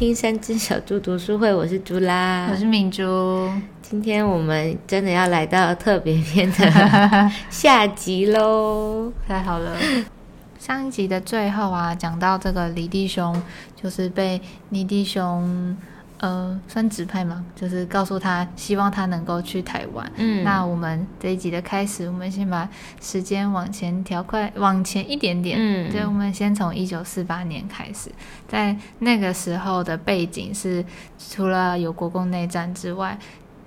听三只小猪读书会，我是猪啦，我是明珠。今天我们真的要来到特别篇的 下集喽！太好了，上一集的最后啊，讲到这个李弟兄，就是被倪弟兄。呃，算指派嘛，就是告诉他，希望他能够去台湾。嗯，那我们这一集的开始，我们先把时间往前调快，往前一点点。嗯，对，我们先从一九四八年开始，在那个时候的背景是，除了有国共内战之外。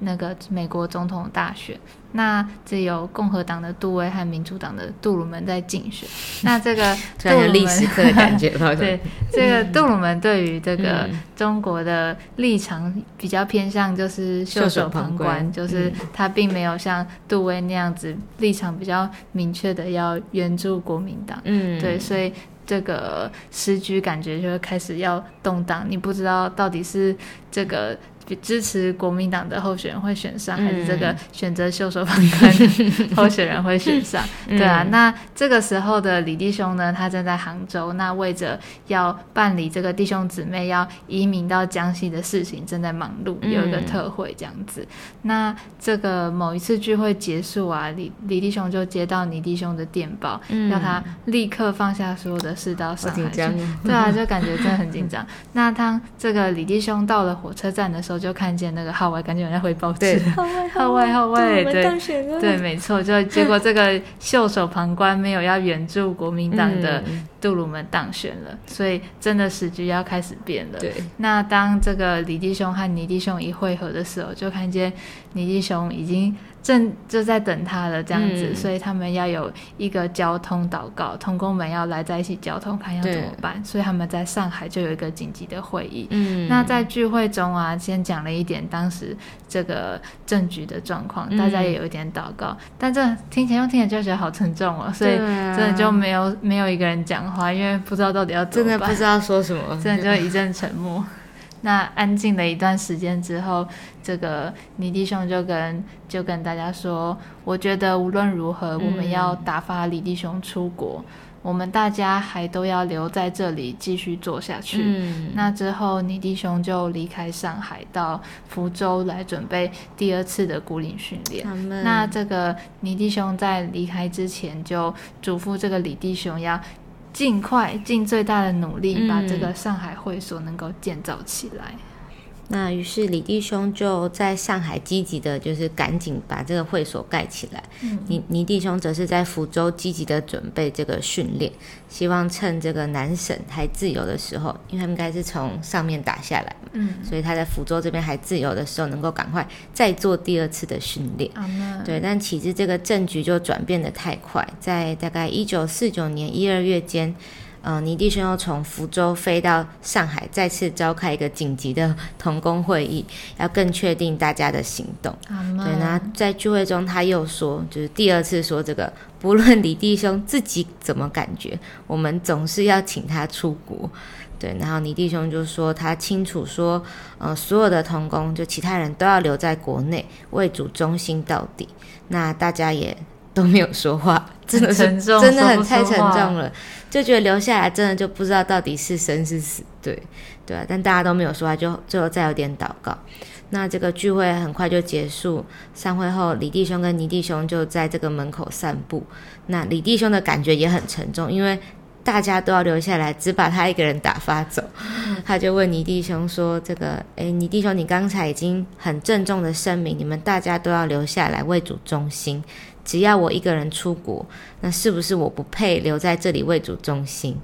那个美国总统大选，那这有共和党的杜威和民主党的杜鲁门在竞选。那这个 杜鲁门，历史课的感觉，对这个杜鲁门对于这个中国的立场比较偏向，就是袖手旁观，就是他并没有像杜威那样子立场比较明确的要援助国民党。嗯，对，所以这个时局感觉就会开始要动荡，你不知道到底是这个。支持国民党的候选人会选上，还是这个选择袖手旁观的 候选人会选上？对啊，那这个时候的李弟兄呢，他正在杭州，那为着要办理这个弟兄姊妹要移民到江西的事情，正在忙碌，有一个特会这样子。那这个某一次聚会结束啊，李李弟兄就接到倪弟兄的电报，要他立刻放下所有的事到上海去。对啊，就感觉真的很紧张。那当这个李弟兄到了火车站的时候，我就看见那个号外，赶紧人在回报纸。号外，号外，对，对，没错，就 结果这个袖手旁观，没有要援助国民党的杜鲁门当选了，所以真的时局要开始变了。对，那当这个李弟兄和倪弟兄一会合的时候，就看见倪弟兄已经。正就在等他了，这样子，所以他们要有一个交通祷告，同工们要来在一起交通，看要怎么办。所以他们在上海就有一个紧急的会议。嗯，那在聚会中啊，先讲了一点当时这个政局的状况，大家也有一点祷告，但这听起来又听起来就觉得好沉重哦，所以真的就没有没有一个人讲话，因为不知道到底要真的不知道说什么，真的就一阵沉默。那安静了一段时间之后，这个尼弟兄就跟就跟大家说：“我觉得无论如何，我们要打发李弟兄出国，我们大家还都要留在这里继续做下去。”那之后，倪弟兄就离开上海，到福州来准备第二次的孤岭训练。那这个倪弟兄在离开之前，就嘱咐这个李弟兄要。尽快尽最大的努力，把这个上海会所能够建造起来。那于是李弟兄就在上海积极的，就是赶紧把这个会所盖起来。倪倪弟兄则是在福州积极的准备这个训练，希望趁这个南省还自由的时候，因为他们应该是从上面打下来，嗯，所以他在福州这边还自由的时候，能够赶快再做第二次的训练。对，但其实这个政局就转变的太快，在大概一九四九年一二月间。嗯，倪弟兄又从福州飞到上海，再次召开一个紧急的同工会议，要更确定大家的行动。对，那在聚会中他又说，就是第二次说这个，不论李弟兄自己怎么感觉，我们总是要请他出国。对，然后倪弟兄就说他清楚说，呃，所有的同工就其他人都要留在国内为主忠心到底。那大家也。都没有说话，真的是真的很太沉重了，就觉得留下来真的就不知道到底是生是死，对对啊，但大家都没有说话，就最后再有点祷告。那这个聚会很快就结束，散会后，李弟兄跟倪弟兄就在这个门口散步。那李弟兄的感觉也很沉重，因为大家都要留下来，只把他一个人打发走。他就问倪弟兄说：“这个，诶，倪弟兄，你刚才已经很郑重的声明，你们大家都要留下来为主中心。”只要我一个人出国，那是不是我不配留在这里为主中心？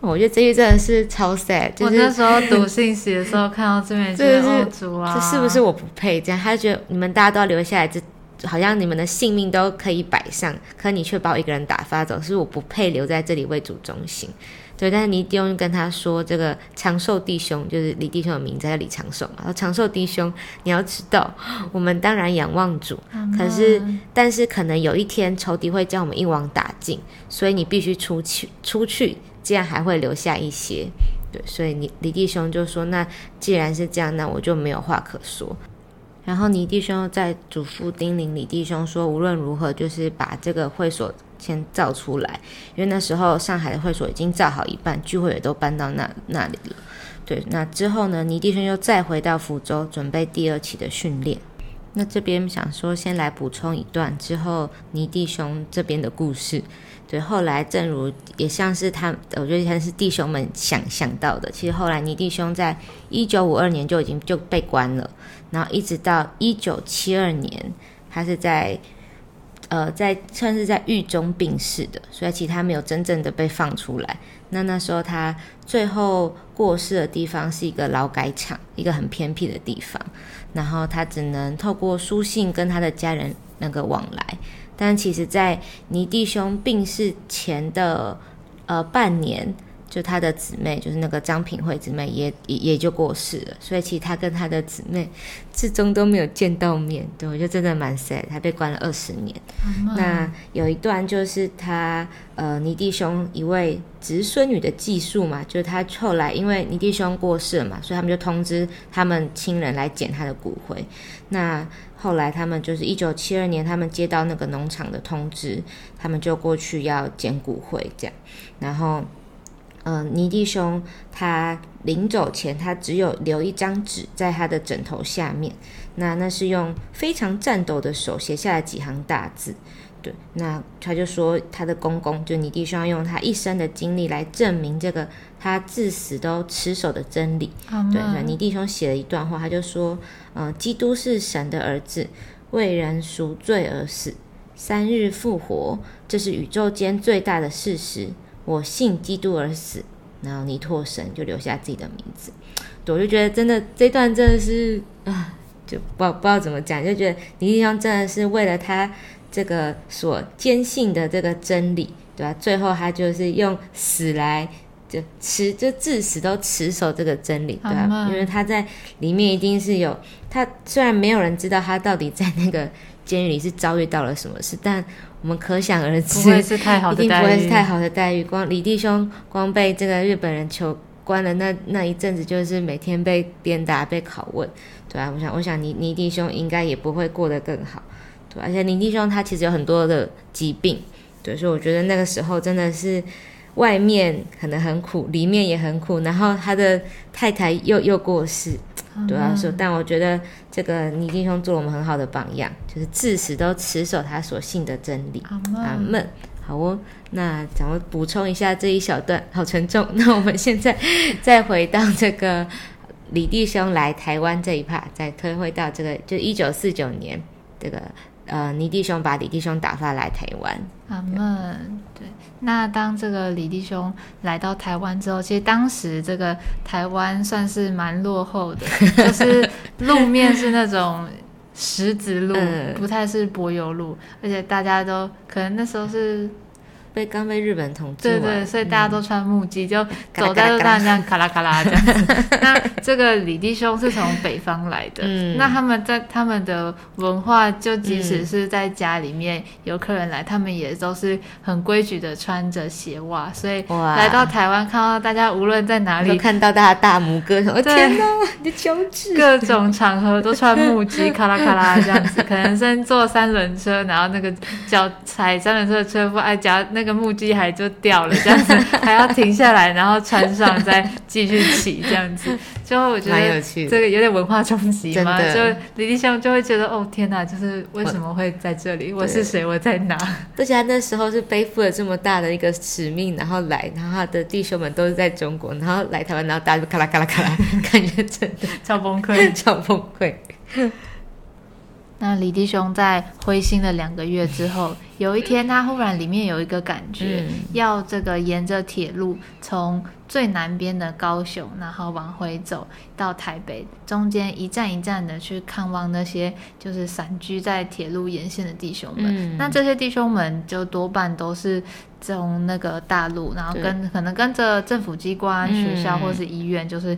我觉得这句真的是超 sad。我那时候读信息的时候看到这边，就是主啊，这是不是我不配？这样，他就觉得你们大家都要留下来，这好像你们的性命都可以摆上，可你却把我一个人打发走，是我不配留在这里为主中心。对，但是倪弟兄跟他说：“这个长寿弟兄就是李弟兄的名字叫李长寿嘛。说长寿弟兄，你要知道，我们当然仰望主，可是但是可能有一天仇敌会将我们一网打尽，所以你必须出去出去，这样还会留下一些。对，所以你李弟兄就说：那既然是这样，那我就没有话可说。然后倪弟兄在嘱咐叮咛李弟兄说：无论如何，就是把这个会所。”先造出来，因为那时候上海的会所已经造好一半，聚会也都搬到那那里了。对，那之后呢，倪弟兄又再回到福州，准备第二期的训练。那这边想说，先来补充一段之后倪弟兄这边的故事。对，后来正如也像是他，我觉得像是弟兄们想想到的。其实后来倪弟兄在一九五二年就已经就被关了，然后一直到一九七二年，他是在呃在算是在狱中病逝的，所以其他没有真正的被放出来。那那时候他最后过世的地方是一个劳改场，一个很偏僻的地方。然后他只能透过书信跟他的家人那个往来，但其实，在倪弟兄病逝前的呃半年。就他的姊妹，就是那个张品惠姊妹，也也也就过世了，所以其实他跟他的姊妹至终都没有见到面。对，我就真的蛮 sad，他被关了二十年。那有一段就是他呃倪弟兄一位侄孙女的寄宿嘛，就是他后来因为倪弟兄过世了嘛，所以他们就通知他们亲人来捡他的骨灰。那后来他们就是一九七二年，他们接到那个农场的通知，他们就过去要捡骨灰这样，然后。嗯，尼弟兄他临走前，他只有留一张纸在他的枕头下面。那那是用非常颤抖的手写下了几行大字。对，那他就说他的公公就尼弟兄要用他一生的经历来证明这个他至死都持守的真理。对，尼弟兄写了一段话，他就说：嗯，基督是神的儿子，为人赎罪而死，三日复活，这是宇宙间最大的事实。我信基督而死，然后尼托神就留下自己的名字。对，我就觉得真的这段真的是啊，就不不知道怎么讲，就觉得尼弟兄真的是为了他这个所坚信的这个真理，对吧？最后他就是用死来就持，就至死都持守这个真理，对吧？因为他在里面一定是有他，虽然没有人知道他到底在那个监狱里是遭遇到了什么事，但。我们可想而知，不会是太好的待遇。一定不会是太好的待遇。光李弟兄光被这个日本人囚关了那那一阵子，就是每天被鞭打、被拷问，对啊？我想，我想你你弟兄应该也不会过得更好，对。而且你弟兄他其实有很多的疾病，对，所以我觉得那个时候真的是外面可能很苦，里面也很苦。然后他的太太又又过世。对啊，说，但我觉得这个倪弟兄做了我们很好的榜样，就是至死都持守他所信的真理。阿门。好哦，那咱们补充一下这一小段，好沉重。那我们现在再回到这个李弟兄来台湾这一趴，再推回到这个，就一九四九年这个。呃，倪弟兄把李弟兄打发来台湾。阿门。对，那当这个李弟兄来到台湾之后，其实当时这个台湾算是蛮落后的，就是路面是那种石子路，不太是柏油路，而且大家都可能那时候是。被刚被日本统治，对对，所以大家都穿木屐，就走在路上这样咔啦咔啦这样子。那这个李弟兄是从北方来的，那他们在他们的文化，就即使是在家里面有客人来，他们也都是很规矩的穿着鞋袜。所以来到台湾，看到大家无论在哪里，看到大家大拇哥，我天哪，你的脚趾，各种场合都穿木屐，咔啦咔啦这样子。可能先坐三轮车，然后那个脚踩三轮车的车夫，哎，脚那。个木屐还就掉了，这样子还要停下来，然后穿上再继续骑，这样子。最后我觉得这个有点文化冲击嘛，就李弟兄就会觉得哦天哪，就是为什么会在这里？我是谁？我在哪？而且他那时候是背负了这么大的一个使命，然后来，然后他的弟兄们都是在中国，然后来台湾，然后大家就咔啦咔啦咔啦，感觉真的超崩溃，超崩溃。那李弟兄在灰心了两个月之后，有一天他忽然里面有一个感觉，要这个沿着铁路从最南边的高雄，然后往回走到台北，中间一站一站的去看望那些就是散居在铁路沿线的弟兄们。那这些弟兄们就多半都是从那个大陆，然后跟可能跟着政府机关、学校或是医院，就是。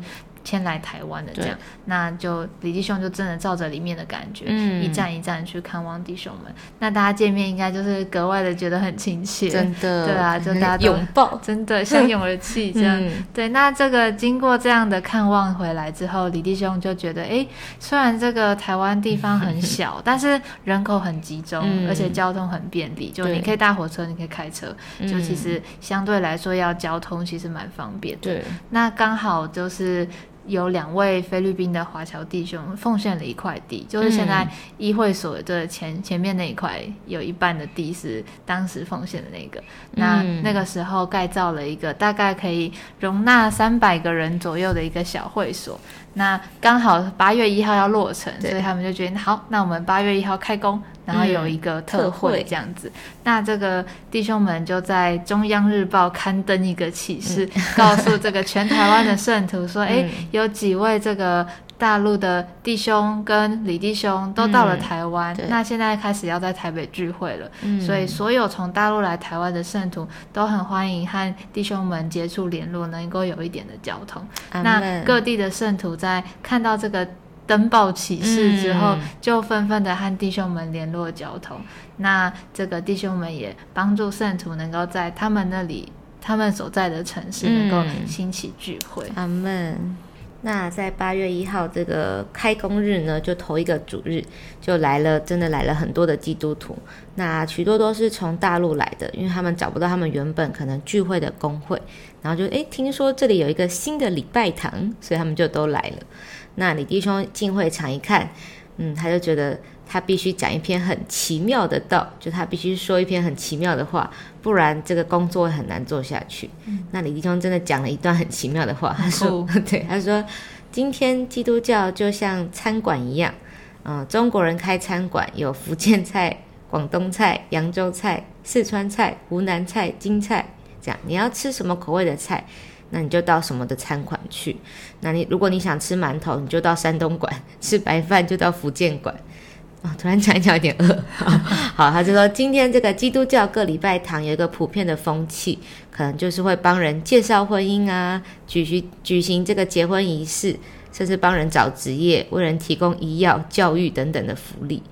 迁来台湾的这样，那就李弟兄就真的照着里面的感觉，一站一站去看望弟兄们。那大家见面应该就是格外的觉得很亲切，真的，对啊，就大家拥抱，真的相拥而泣这样。对，那这个经过这样的看望回来之后，李弟兄就觉得，哎，虽然这个台湾地方很 小，但是人口很集中，而且交通很便利，就你可以搭火车，你可以开车，就其实相对来说要交通其实蛮方便的。对，那刚好就是。有两位菲律宾的华侨弟兄奉献了一块地，就是现在议会所的前前面那一块，有一半的地是当时奉献的那个。那那个时候盖造了一个大概可以容纳三百个人左右的一个小会所。那刚好八月一号要落成，所以他们就决定好，那我们八月一号开工，然后有一个特惠这样子。那这个弟兄们就在中央日报刊登一个启示，告诉这个全台湾的圣徒说：“ 哎，有几位这个。”大陆的弟兄跟李弟兄都到了台湾，那现在开始要在台北聚会了，所以所有从大陆来台湾的圣徒都很欢迎和弟兄们接触联络，能够有一点的交通。那各地的圣徒在看到这个登报启事之后，就纷纷的和弟兄们联络交通。那这个弟兄们也帮助圣徒能够在他们那里、他们所在的城市能够兴起聚会。阿门。那在八月一号这个开工日呢，就头一个主日，就来了，真的来了很多的基督徒。那许多都是从大陆来的，因为他们找不到他们原本可能聚会的工会，然后就诶听说这里有一个新的礼拜堂，所以他们就都来了。那李弟兄进会场一看，嗯，他就觉得。他必须讲一篇很奇妙的道，就他必须说一篇很奇妙的话，不然这个工作很难做下去。那李弟兄真的讲了一段很奇妙的话，他说：“ 对，他说今天基督教就像餐馆一样，嗯，中国人开餐馆有福建菜、广东菜、扬州菜、四川菜、湖南菜、京菜，这样你要吃什么口味的菜，那你就到什么的餐馆去。那你如果你想吃馒头，你就到山东馆；吃白饭就到福建馆。”哦，突然讲一讲有点饿。好，他就说今天这个基督教各礼拜堂有一个普遍的风气，可能就是会帮人介绍婚姻啊，举行举行这个结婚仪式，甚至帮人找职业，为人提供医药、教育等等的福利。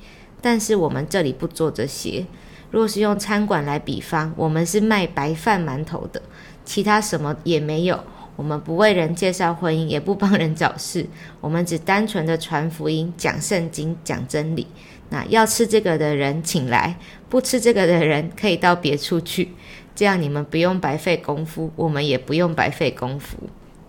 但是我们这里不做这些。若是用餐馆来比方，我们是卖白饭馒头的，其他什么也没有。我们不为人介绍婚姻，也不帮人找事，我们只单纯的传福音、讲圣经、讲真理。那要吃这个的人请来，不吃这个的人可以到别处去。这样你们不用白费功夫，我们也不用白费功夫。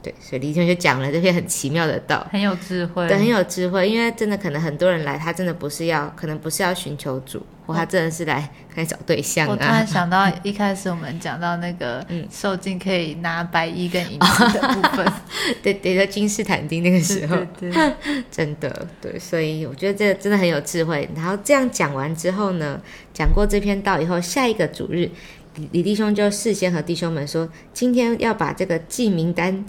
对，所以李兄就讲了这篇很奇妙的道，很有智慧，对，很有智慧。因为真的可能很多人来，他真的不是要，可能不是要寻求主。或他真的是来来找对象啊！我突然想到，一开始我们讲到那个受尽可以拿白衣跟银子的部分，对，对在君士坦丁那个时候，对 真的对，所以我觉得这真的很有智慧。然后这样讲完之后呢，讲过这篇道以后，下一个主日，李李弟兄就事先和弟兄们说，今天要把这个记名单，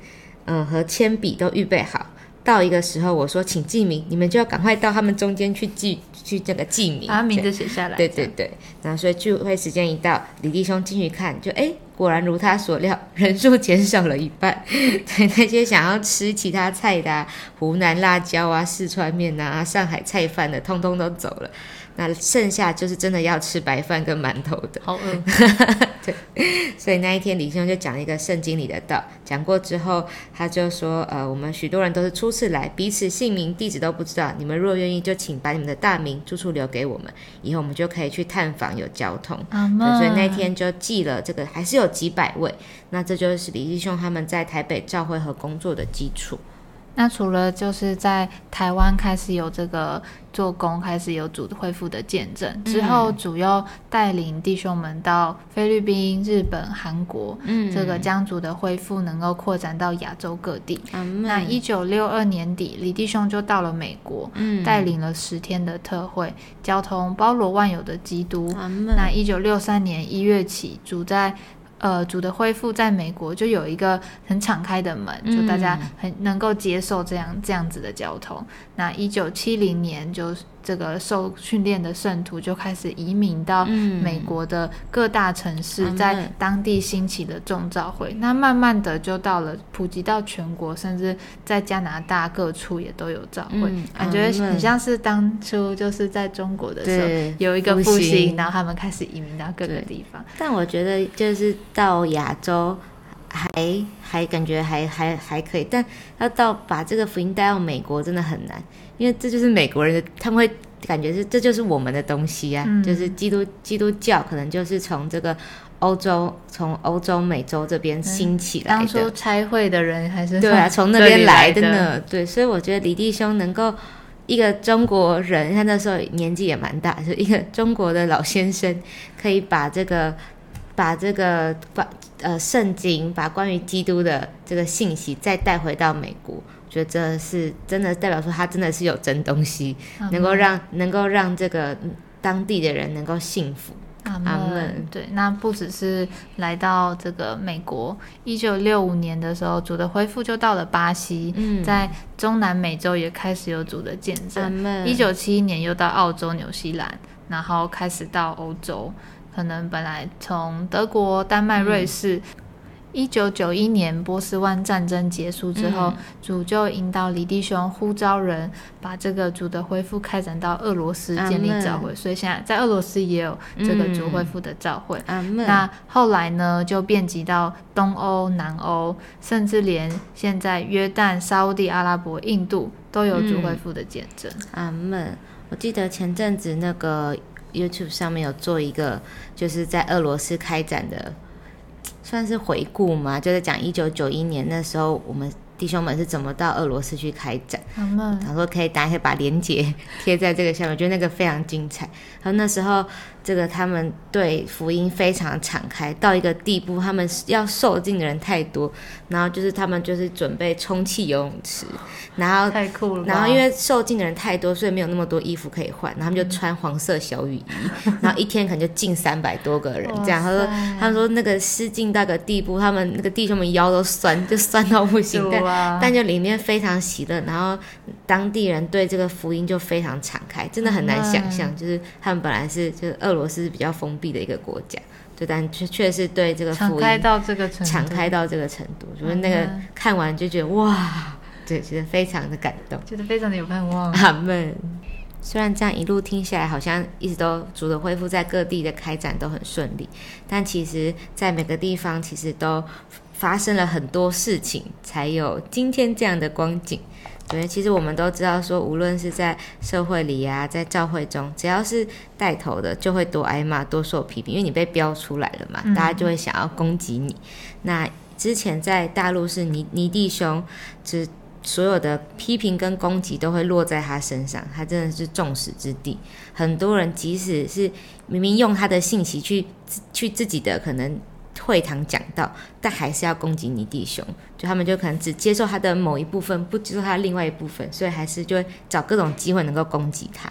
嗯，和铅笔都预备好。到一个时候，我说请记名，你们就要赶快到他们中间去记，去这个记名，把名字写下来。对对对，然后所以聚会时间一到，李弟兄进去看，就哎，果然如他所料，人数减少了一半。对那些想要吃其他菜的，湖南辣椒啊、四川面啊、上海菜饭的，通通都走了。那剩下就是真的要吃白饭跟馒头的，好饿。对，所以那一天李兄就讲一个圣经里的道，讲过之后，他就说，呃，我们许多人都是初次来，彼此姓名、地址都不知道。你们若愿意，就请把你们的大名、住处留给我们，以后我们就可以去探访，有交通。所以那天就记了这个，还是有几百位。那这就是李弟兄他们在台北教会和工作的基础。那除了就是在台湾开始有这个做工，开始有主恢复的见证之后，主要带领弟兄们到菲律宾、日本、韩国，嗯，这个将主的恢复能够扩展到亚洲各地。那一九六二年底，李弟兄就到了美国，嗯，带领了十天的特会，交通包罗万有的基督。那一九六三年一月起，主在。呃，主的恢复在美国就有一个很敞开的门，就大家很能够接受这样这样子的交通。那一九七零年就这个受训练的圣徒就开始移民到美国的各大城市，在当地兴起的众召会。那慢慢的就到了普及到全国，甚至在加拿大各处也都有召会。感觉很像是当初就是在中国的时候有一个复兴，然后他们开始移民到各个地方。但我觉得就是到亚洲。还还感觉还还还可以，但要到把这个福音带到美国真的很难，因为这就是美国人的，他们会感觉是这就是我们的东西啊，就是基督基督教可能就是从这个欧洲从欧洲美洲这边兴起来的。当初差会的人还是对啊，从那边来的呢。对，所以我觉得李弟兄能够一个中国人，他那时候年纪也蛮大，就一个中国的老先生，可以把这个把这个把。呃，圣经把关于基督的这个信息再带回到美国，我觉得这是真的代表说他真的是有真东西，能够让能够让这个当地的人能够幸福。阿门。对，那不只是来到这个美国，一九六五年的时候，主的恢复就到了巴西，在中南美洲也开始有主的见证。一九七一年又到澳洲、纽西兰，然后开始到欧洲。可能本来从德国、丹麦、瑞士，一九九一年波斯湾战争结束之后，主就引导李弟兄呼召人，把这个主的恢复开展到俄罗斯建立教会，所以现在在俄罗斯也有这个主恢复的教会。那后来呢，就遍及到东欧、南欧，甚至连现在约旦、沙地阿拉伯、印度都有主恢复的见证。阿门。我记得前阵子那个。YouTube 上面有做一个，就是在俄罗斯开展的，算是回顾嘛，就是讲一九九一年那时候我们。弟兄们是怎么到俄罗斯去开展？他说可以，大家可以把链接贴在这个下面，我觉得那个非常精彩。然后那时候，这个他们对福音非常敞开，到一个地步，他们要受尽的人太多，然后就是他们就是准备充气游泳池，然后太酷了。然后因为受尽的人太多，所以没有那么多衣服可以换，然后他们就穿黄色小雨衣，然后一天可能就进三百多个人这样。他说他们说那个失禁到个地步，他们那个弟兄们腰都酸，就酸到不行。但就里面非常喜乐，然后当地人对这个福音就非常敞开，真的很难想象，就是他们本来是就是俄罗斯比较封闭的一个国家，就但却确实对这个敞开到这个程敞开到这个程度，就是那个看完就觉得哇，对，觉得非常的感动，觉得非常的有盼望。阿门。虽然这样一路听下来，好像一直都主的恢复在各地的开展都很顺利，但其实在每个地方其实都。发生了很多事情，才有今天这样的光景。对，其实我们都知道，说无论是在社会里呀，在教会中，只要是带头的，就会多挨骂、多受批评，因为你被标出来了嘛，大家就会想要攻击你。那之前在大陆是尼尼弟兄，只所有的批评跟攻击都会落在他身上，他真的是众矢之的。很多人即使是明明用他的信息去去自己的可能。会堂讲到，但还是要攻击你弟兄，就他们就可能只接受他的某一部分，不接受他的另外一部分，所以还是就会找各种机会能够攻击他。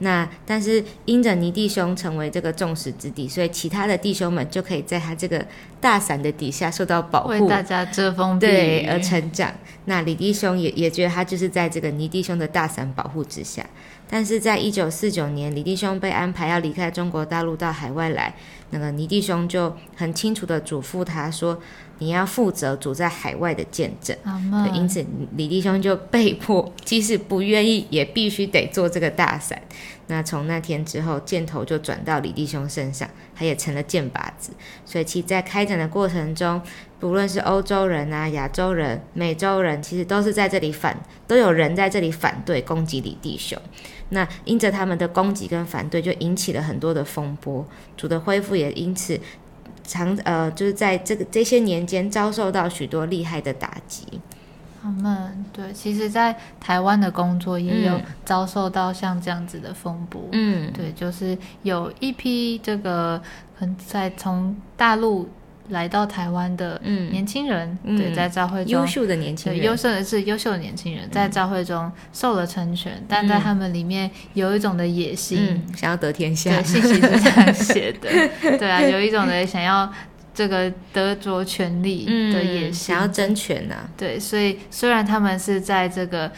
那但是因着你弟兄成为这个众矢之的，所以其他的弟兄们就可以在他这个大伞的底下受到保护，为大家遮风避雨而成长。那李弟兄也也觉得他就是在这个尼弟兄的大伞保护之下。但是在一九四九年，李弟兄被安排要离开中国大陆到海外来，那个尼弟兄就很清楚的嘱咐他说：“你要负责主在海外的见证。”因此李弟兄就被迫，即使不愿意，也必须得做这个大伞。那从那天之后，箭头就转到李弟兄身上，他也成了箭靶子。所以其在开展的过程中，不论是欧洲人啊、亚洲人、美洲人，其实都是在这里反，都有人在这里反对攻击李弟兄。那因着他们的攻击跟反对，就引起了很多的风波。主的恢复也因此长呃，就是在这个这些年间遭受到许多厉害的打击。他们对，其实，在台湾的工作也有遭受到像这样子的风波。嗯，对，就是有一批这个可能在从大陆。来到台湾的年轻人，对，在教会中优秀的年轻人，优秀的是优秀的年轻人，在教会中受了成全，但在他们里面有一种的野心，想要得天下。对，信息是这样写的。对啊，有一种的想要这个得着权力的野心，想要争权呐。对，所以虽然他们是在这个。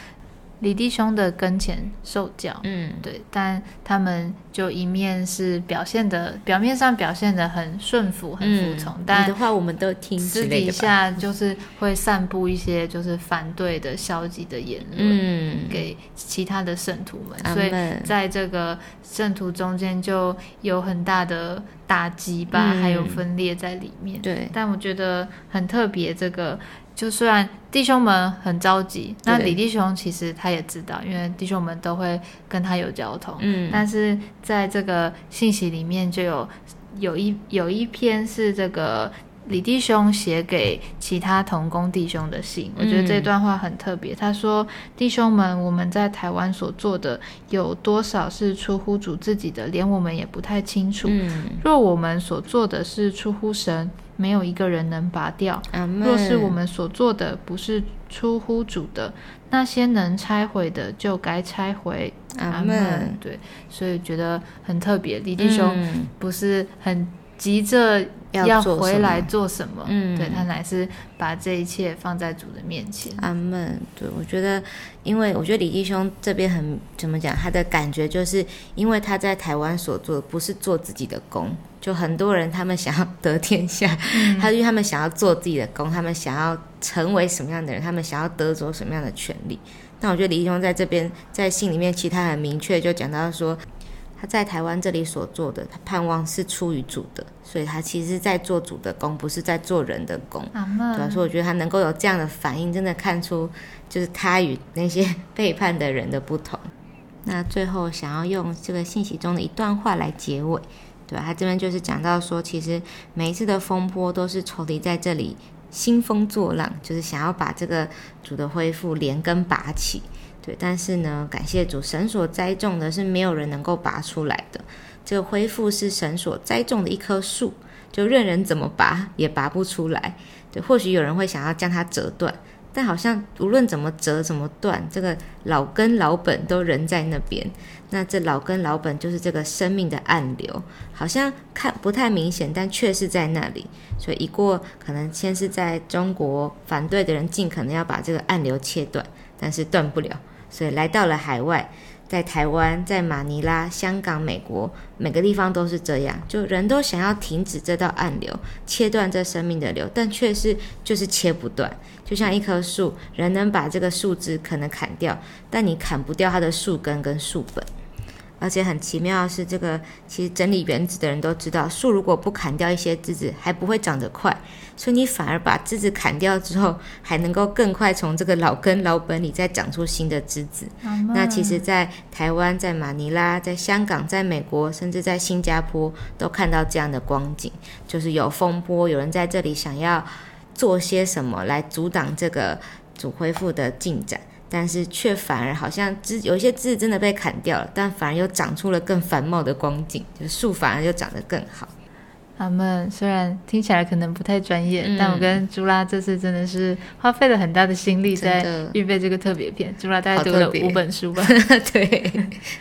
李弟兄的跟前受教，嗯，对，但他们就一面是表现的，表面上表现的很顺服、很服从，但的话我们都听私底下就是会散布一些就是反对的消极的言论，嗯，给其他的圣徒们，所以在这个圣徒中间就有很大的打击吧，还有分裂在里面。对，但我觉得很特别，这个。就虽然弟兄们很着急，那李弟兄其实他也知道，因为弟兄们都会跟他有交通。嗯，但是在这个信息里面就有有一有一篇是这个李弟兄写给其他同工弟兄的信，我觉得这段话很特别。他说：“弟兄们，我们在台湾所做的有多少是出乎主自己的，连我们也不太清楚。若我们所做的是出乎神。”没有一个人能拔掉。若是我们所做的不是出乎主的，那些能拆毁的就该拆毁。阿门。对，所以觉得很特别。李弟兄不是很急着。要回来做什么？嗯，对他乃是把这一切放在主的面前。阿门。对我觉得，因为我觉得李弟兄这边很怎么讲，他的感觉就是因为他在台湾所做的不是做自己的工，就很多人他们想要得天下，他因为他们想要做自己的工，他们想要成为什么样的人，他们想要得着什么样的权利。那我觉得李弟兄在这边在信里面，其实他很明确就讲到说。他在台湾这里所做的，他盼望是出于主的，所以他其实在做主的工，不是在做人的工。主要是我觉得他能够有这样的反应，真的看出就是他与那些 背叛的人的不同。那最后想要用这个信息中的一段话来结尾，对？他这边就是讲到说，其实每一次的风波都是仇敌在这里兴风作浪，就是想要把这个主的恢复连根拔起。对，但是呢，感谢主，神所栽种的是没有人能够拔出来的。这个恢复是神所栽种的一棵树，就任人怎么拔也拔不出来。对，或许有人会想要将它折断，但好像无论怎么折怎么断，这个老根老本都仍在那边。那这老根老本就是这个生命的暗流，好像看不太明显，但却是在那里。所以一过，可能先是在中国反对的人尽可能要把这个暗流切断，但是断不了。所以来到了海外，在台湾、在马尼拉、香港、美国，每个地方都是这样，就人都想要停止这道暗流，切断这生命的流，但却是就是切不断。就像一棵树，人能把这个树枝可能砍掉，但你砍不掉它的树根跟树本。而且很奇妙的是，这个其实整理原子的人都知道，树如果不砍掉一些枝子，还不会长得快。所以你反而把枝子砍掉之后，还能够更快从这个老根老本里再长出新的枝子。那其实，在台湾、在马尼拉、在香港、在美国，甚至在新加坡，都看到这样的光景，就是有风波，有人在这里想要做些什么来阻挡这个主恢复的进展。但是却反而好像枝有一些枝真的被砍掉了，但反而又长出了更繁茂的光景，就是树反而又长得更好。阿们虽然听起来可能不太专业，但我跟朱拉这次真的是花费了很大的心力在预备这个特别片。朱拉大概读了五本书吧，对，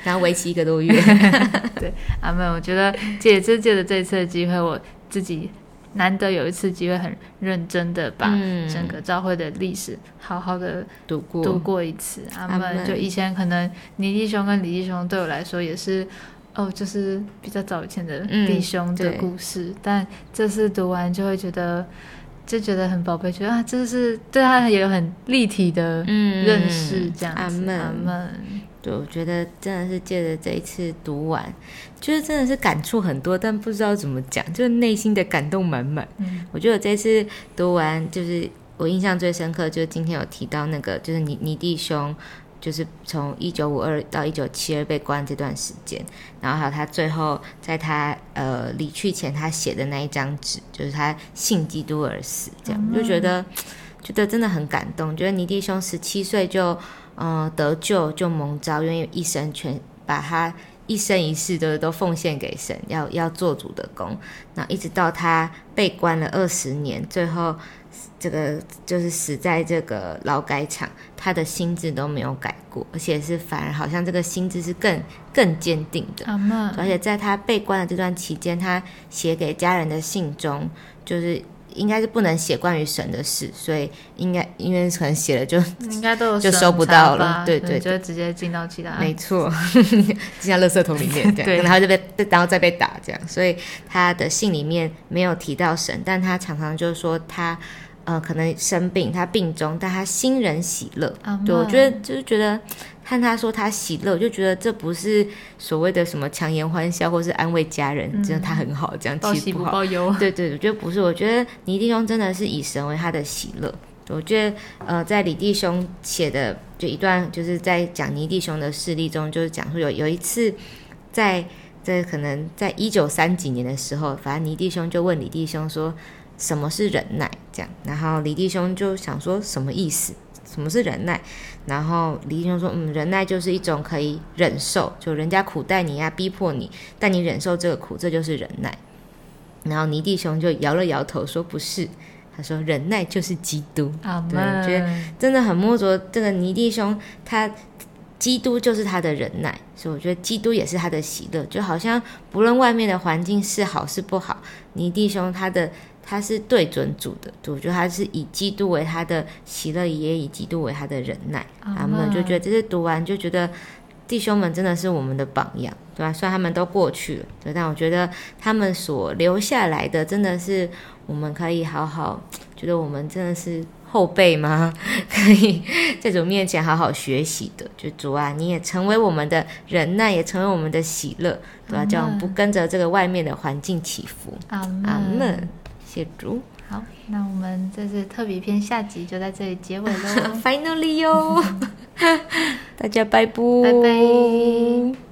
然后为期一个多月。对，阿妹，我觉得借这借的这次的机会，我自己。难得有一次机会，很认真的把整个教会的历史好好的读过读过一次。他们就以前可能倪弟兄跟李弟兄对我来说也是哦，就是比较早以前的弟兄的故事。但这次读完就会觉得，就觉得很宝贝，觉得啊，这是对他也有很立体的认识，这样子。阿门。对，我觉得真的是借着这一次读完，就是真的是感触很多，但不知道怎么讲，就是内心的感动满满。嗯，我觉得这次读完，就是我印象最深刻，就是今天有提到那个，就是你你弟兄，就是从一九五二到一九七二被关这段时间，然后还有他最后在他呃离去前他写的那一张纸，就是他信基督而死，这样就觉得觉得真的很感动。觉得你弟兄十七岁就。嗯，得救就蒙召，愿意一生全把他一生一世都都奉献给神，要要做主的工。那一直到他被关了二十年，最后这个就是死在这个劳改场，他的心智都没有改过，而且是反而好像这个心智是更更坚定的。而且在他被关的这段期间，他写给家人的信中，就是应该是不能写关于神的事，所以应该因为可能写了就应该都有 就收不到了，对对，就直接进到其他，没错，进到垃圾桶里面 这样，然后就被然后再被打这样，所以他的信里面没有提到神，但他常常就是说他呃可能生病，他病中，但他心人喜乐，对我觉得就是觉得。看他说他喜乐，我就觉得这不是所谓的什么强颜欢笑，或是安慰家人，真的他很好，这样报喜不报忧。对对，我觉得不是，我觉得倪弟兄真的是以神为他的喜乐。我觉得呃，在李弟兄写的就一段，就是在讲倪弟兄的事例中，就是讲说有有一次在在可能在一九三几年的时候，反正倪弟兄就问李弟兄说什么是忍耐，这样，然后李弟兄就想说什么意思。什么是忍耐？然后李弟兄说：“嗯，忍耐就是一种可以忍受，就人家苦待你呀，逼迫你，但你忍受这个苦，这就是忍耐。”然后尼弟兄就摇了摇头说：“不是。”他说：“忍耐就是基督。”对，我觉得真的很摸着这个尼弟兄，他基督就是他的忍耐，所以我觉得基督也是他的喜乐，就好像不论外面的环境是好是不好，尼弟兄他的。他是对准主的，主就他是以基督为他的喜乐，也以基督为他的忍耐。他们就觉得这次读完就觉得弟兄们真的是我们的榜样，对吧？虽然他们都过去了，对，但我觉得他们所留下来的真的是我们可以好好觉得我们真的是后辈吗？可以在主面前好好学习的。就主啊，你也成为我们的忍耐，也成为我们的喜乐，对吧？这样不跟着这个外面的环境起伏。阿门。谢主，好，那我们这次特别篇下集就在这里结尾喽。Finally 哟，大家拜拜，拜拜。